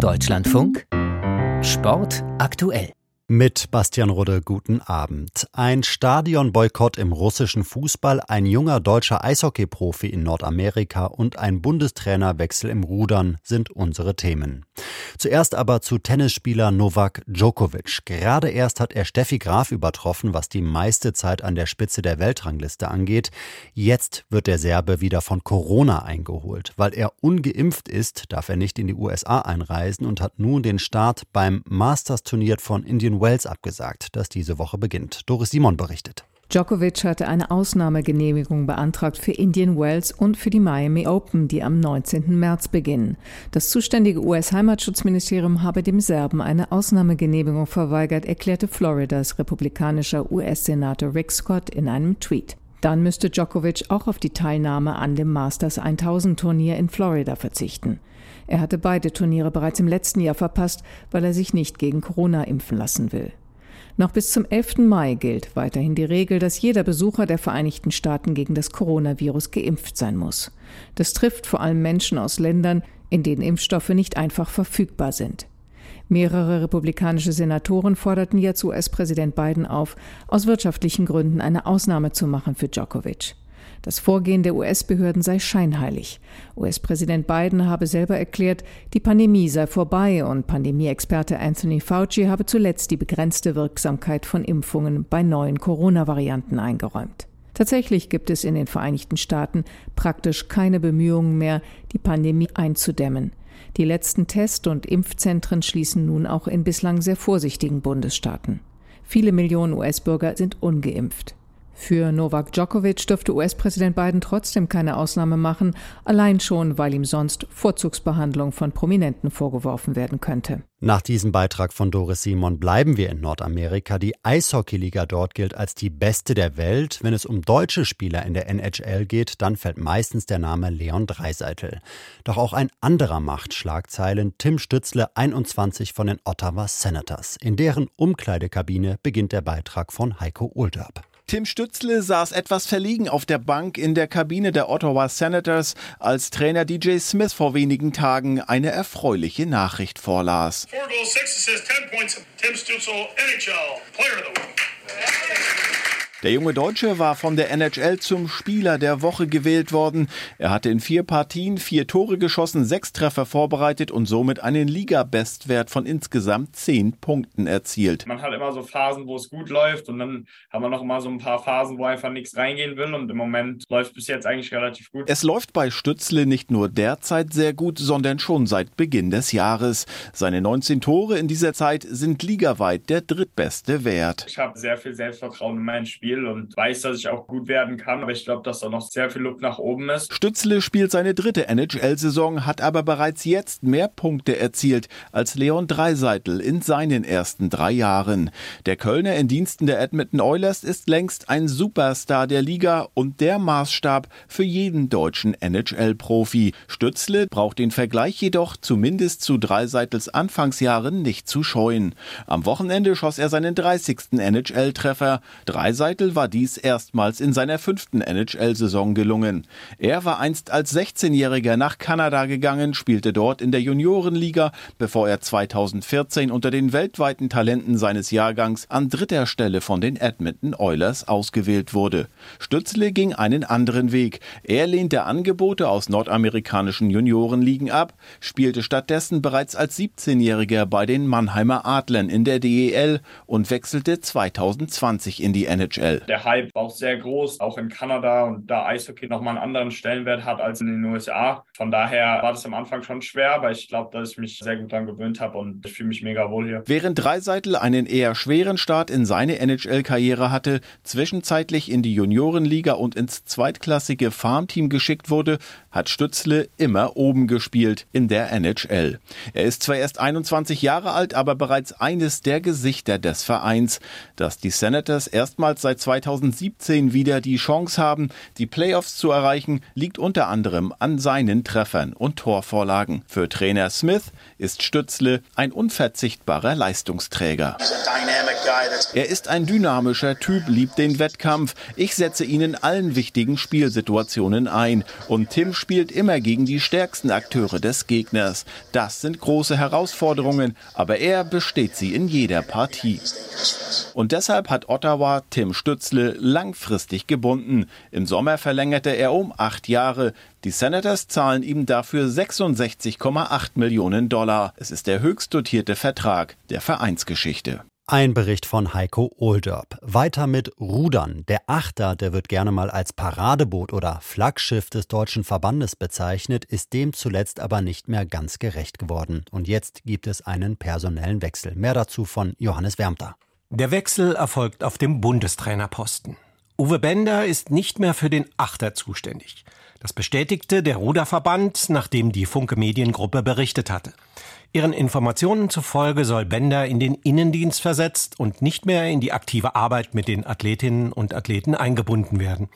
Deutschlandfunk Sport aktuell. Mit Bastian Rudde, guten Abend. Ein Stadionboykott im russischen Fußball, ein junger deutscher Eishockeyprofi in Nordamerika und ein Bundestrainerwechsel im Rudern sind unsere Themen. Zuerst aber zu Tennisspieler Novak Djokovic. Gerade erst hat er Steffi Graf übertroffen, was die meiste Zeit an der Spitze der Weltrangliste angeht. Jetzt wird der Serbe wieder von Corona eingeholt. Weil er ungeimpft ist, darf er nicht in die USA einreisen und hat nun den Start beim Masters-Turnier von Indian Wales abgesagt, das diese Woche beginnt. Doris Simon berichtet. Djokovic hatte eine Ausnahmegenehmigung beantragt für Indian Wells und für die Miami Open, die am 19. März beginnen. Das zuständige US-Heimatschutzministerium habe dem Serben eine Ausnahmegenehmigung verweigert, erklärte Floridas republikanischer US-Senator Rick Scott in einem Tweet. Dann müsste Djokovic auch auf die Teilnahme an dem Masters 1000 Turnier in Florida verzichten. Er hatte beide Turniere bereits im letzten Jahr verpasst, weil er sich nicht gegen Corona impfen lassen will. Noch bis zum 11. Mai gilt weiterhin die Regel, dass jeder Besucher der Vereinigten Staaten gegen das Coronavirus geimpft sein muss. Das trifft vor allem Menschen aus Ländern, in denen Impfstoffe nicht einfach verfügbar sind. Mehrere republikanische Senatoren forderten jetzt US-Präsident Biden auf, aus wirtschaftlichen Gründen eine Ausnahme zu machen für Djokovic. Das Vorgehen der US-Behörden sei scheinheilig. US-Präsident Biden habe selber erklärt, die Pandemie sei vorbei und Pandemieexperte Anthony Fauci habe zuletzt die begrenzte Wirksamkeit von Impfungen bei neuen Corona-Varianten eingeräumt. Tatsächlich gibt es in den Vereinigten Staaten praktisch keine Bemühungen mehr, die Pandemie einzudämmen. Die letzten Test- und Impfzentren schließen nun auch in bislang sehr vorsichtigen Bundesstaaten. Viele Millionen US-Bürger sind ungeimpft. Für Novak Djokovic dürfte US-Präsident Biden trotzdem keine Ausnahme machen, allein schon, weil ihm sonst Vorzugsbehandlung von Prominenten vorgeworfen werden könnte. Nach diesem Beitrag von Doris Simon bleiben wir in Nordamerika. Die Eishockeyliga dort gilt als die beste der Welt. Wenn es um deutsche Spieler in der NHL geht, dann fällt meistens der Name Leon Dreiseitel. Doch auch ein anderer macht Schlagzeilen. Tim Stützle, 21 von den Ottawa Senators. In deren Umkleidekabine beginnt der Beitrag von Heiko Ulderb. Tim Stützle saß etwas verlegen auf der Bank in der Kabine der Ottawa Senators, als Trainer DJ Smith vor wenigen Tagen eine erfreuliche Nachricht vorlas. Four goals, six assists, 10 points. Tim Stützle, NHL Player of the Week. Der junge Deutsche war von der NHL zum Spieler der Woche gewählt worden. Er hatte in vier Partien vier Tore geschossen, sechs Treffer vorbereitet und somit einen Liga-Bestwert von insgesamt zehn Punkten erzielt. Man hat immer so Phasen, wo es gut läuft und dann haben wir noch mal so ein paar Phasen, wo einfach nichts reingehen will und im Moment läuft es bis jetzt eigentlich relativ gut. Es läuft bei Stützle nicht nur derzeit sehr gut, sondern schon seit Beginn des Jahres. Seine 19 Tore in dieser Zeit sind ligaweit der drittbeste Wert. Ich habe sehr viel Selbstvertrauen in mein Spiel Spiel und weiß, dass ich auch gut werden kann. Aber ich glaube, dass da noch sehr viel Luft nach oben ist. Stützle spielt seine dritte NHL-Saison, hat aber bereits jetzt mehr Punkte erzielt als Leon Dreiseitel in seinen ersten drei Jahren. Der Kölner in Diensten der Edmonton Oilers ist längst ein Superstar der Liga und der Maßstab für jeden deutschen NHL-Profi. Stützle braucht den Vergleich jedoch zumindest zu Dreiseitels Anfangsjahren nicht zu scheuen. Am Wochenende schoss er seinen 30. NHL-Treffer. Dreiseitel Titel war dies erstmals in seiner fünften NHL-Saison gelungen. Er war einst als 16-Jähriger nach Kanada gegangen, spielte dort in der Juniorenliga, bevor er 2014 unter den weltweiten Talenten seines Jahrgangs an dritter Stelle von den Edmonton Oilers ausgewählt wurde. Stützle ging einen anderen Weg. Er lehnte Angebote aus nordamerikanischen Juniorenligen ab, spielte stattdessen bereits als 17-Jähriger bei den Mannheimer Adlern in der DEL und wechselte 2020 in die NHL aktuell? Der Hype war auch sehr groß, auch in Kanada und da Eishockey nochmal einen anderen Stellenwert hat als in den USA. Von daher war das am Anfang schon schwer, aber ich glaube, dass ich mich sehr gut daran gewöhnt habe und ich fühle mich mega wohl hier. Während Dreiseitel einen eher schweren Start in seine NHL-Karriere hatte, zwischenzeitlich in die Juniorenliga und ins zweitklassige Farmteam geschickt wurde, hat Stützle immer oben gespielt in der NHL. Er ist zwar erst 21 Jahre alt, aber bereits eines der Gesichter des Vereins. Dass die Senators erstmals seit 2017 wieder die Chance haben, die Playoffs zu erreichen, liegt unter anderem an seinen Treffern und Torvorlagen. Für Trainer Smith ist Stützle ein unverzichtbarer Leistungsträger. Er ist ein dynamischer Typ, liebt den Wettkampf. Ich setze ihn in allen wichtigen Spielsituationen ein. Und Tim spielt immer gegen die stärksten Akteure des Gegners. Das sind große Herausforderungen, aber er besteht sie in jeder Partie. Und deshalb hat Ottawa Tim Stützle langfristig gebunden. Im Sommer verlängerte er um acht Jahre. Die Senators zahlen ihm dafür 66,8 Millionen Dollar. Es ist der höchst dotierte Vertrag der Vereinsgeschichte. Ein Bericht von Heiko Oldorp. Weiter mit Rudern. Der Achter, der wird gerne mal als Paradeboot oder Flaggschiff des deutschen Verbandes bezeichnet, ist dem zuletzt aber nicht mehr ganz gerecht geworden. Und jetzt gibt es einen personellen Wechsel. Mehr dazu von Johannes Wärmter. Der Wechsel erfolgt auf dem Bundestrainerposten. Uwe Bender ist nicht mehr für den Achter zuständig. Das bestätigte der Ruderverband, nachdem die Funke Mediengruppe berichtet hatte. Ihren Informationen zufolge soll Bender in den Innendienst versetzt und nicht mehr in die aktive Arbeit mit den Athletinnen und Athleten eingebunden werden.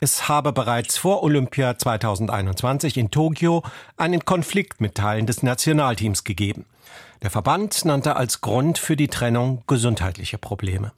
Es habe bereits vor Olympia 2021 in Tokio einen Konflikt mit Teilen des Nationalteams gegeben. Der Verband nannte als Grund für die Trennung gesundheitliche Probleme.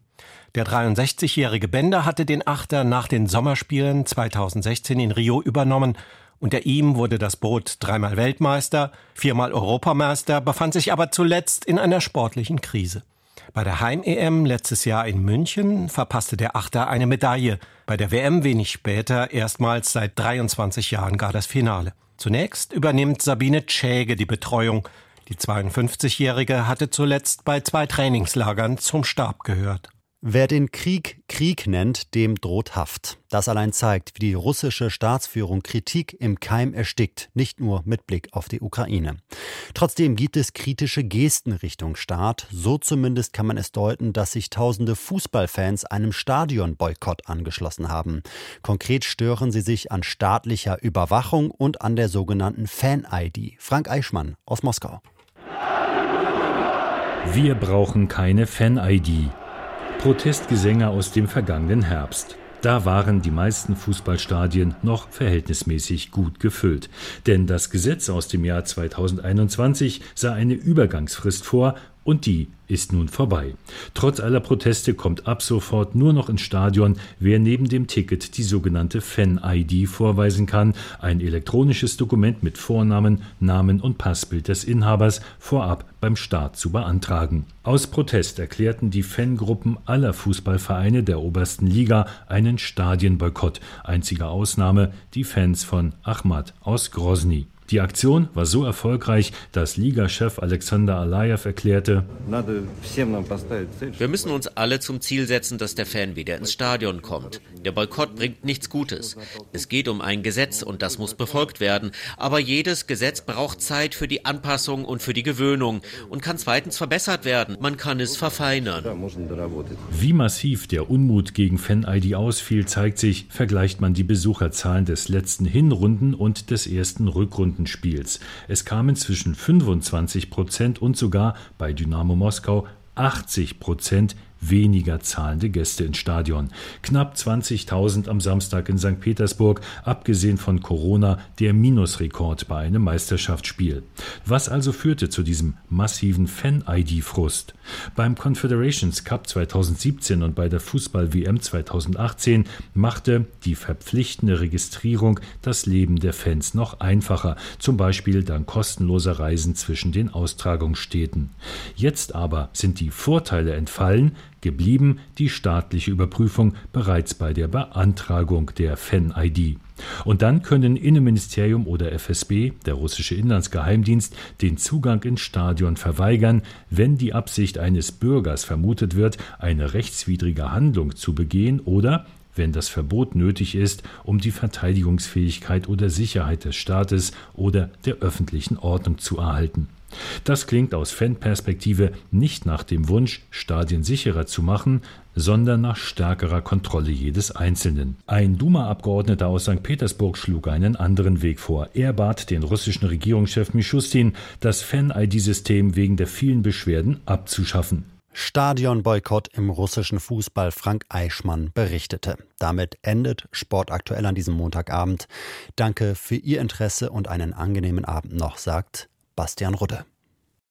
Der 63-jährige Bender hatte den Achter nach den Sommerspielen 2016 in Rio übernommen. Unter ihm wurde das Boot dreimal Weltmeister, viermal Europameister, befand sich aber zuletzt in einer sportlichen Krise. Bei der Heim-EM letztes Jahr in München verpasste der Achter eine Medaille, bei der WM wenig später erstmals seit 23 Jahren gar das Finale. Zunächst übernimmt Sabine Tschäge die Betreuung. Die 52-Jährige hatte zuletzt bei zwei Trainingslagern zum Stab gehört. Wer den Krieg Krieg nennt, dem droht Haft. Das allein zeigt, wie die russische Staatsführung Kritik im Keim erstickt, nicht nur mit Blick auf die Ukraine. Trotzdem gibt es kritische Gesten Richtung Staat. So zumindest kann man es deuten, dass sich tausende Fußballfans einem Stadionboykott angeschlossen haben. Konkret stören sie sich an staatlicher Überwachung und an der sogenannten Fan-ID. Frank Eichmann aus Moskau. Wir brauchen keine Fan-ID. Protestgesänge aus dem vergangenen Herbst. Da waren die meisten Fußballstadien noch verhältnismäßig gut gefüllt. Denn das Gesetz aus dem Jahr 2021 sah eine Übergangsfrist vor, und die ist nun vorbei. Trotz aller Proteste kommt ab sofort nur noch ins Stadion, wer neben dem Ticket die sogenannte Fan-ID vorweisen kann, ein elektronisches Dokument mit Vornamen, Namen und Passbild des Inhabers vorab beim Start zu beantragen. Aus Protest erklärten die Fangruppen aller Fußballvereine der obersten Liga einen Stadienboykott. Einzige Ausnahme die Fans von Ahmad aus Grozny. Die Aktion war so erfolgreich, dass Ligachef Alexander Alayev erklärte, wir müssen uns alle zum Ziel setzen, dass der Fan wieder ins Stadion kommt. Der Boykott bringt nichts Gutes. Es geht um ein Gesetz und das muss befolgt werden. Aber jedes Gesetz braucht Zeit für die Anpassung und für die Gewöhnung und kann zweitens verbessert werden. Man kann es verfeinern. Wie massiv der Unmut gegen Fan-ID ausfiel, zeigt sich, vergleicht man die Besucherzahlen des letzten Hinrunden und des ersten Rückrunden Spiels. Es kamen zwischen 25 Prozent und sogar bei Dynamo Moskau 80 Prozent weniger zahlende Gäste ins Stadion. Knapp 20.000 am Samstag in St. Petersburg, abgesehen von Corona der Minusrekord bei einem Meisterschaftsspiel. Was also führte zu diesem massiven Fan-ID-Frust? Beim Confederations Cup 2017 und bei der Fußball-WM 2018 machte die verpflichtende Registrierung das Leben der Fans noch einfacher, zum Beispiel dank kostenloser Reisen zwischen den Austragungsstädten. Jetzt aber sind die Vorteile entfallen, geblieben die staatliche Überprüfung bereits bei der Beantragung der Fan-ID. Und dann können Innenministerium oder FSB, der russische Inlandsgeheimdienst, den Zugang ins Stadion verweigern, wenn die Absicht eines Bürgers vermutet wird, eine rechtswidrige Handlung zu begehen oder wenn das Verbot nötig ist, um die Verteidigungsfähigkeit oder Sicherheit des Staates oder der öffentlichen Ordnung zu erhalten. Das klingt aus Fanperspektive nicht nach dem Wunsch, Stadien sicherer zu machen, sondern nach stärkerer Kontrolle jedes Einzelnen. Ein Duma-Abgeordneter aus St. Petersburg schlug einen anderen Weg vor. Er bat den russischen Regierungschef Mischustin, das Fan-ID-System wegen der vielen Beschwerden abzuschaffen. Stadionboykott im russischen Fußball. Frank Eichmann berichtete. Damit endet Sport aktuell an diesem Montagabend. Danke für Ihr Interesse und einen angenehmen Abend noch, sagt Bastian Rudde.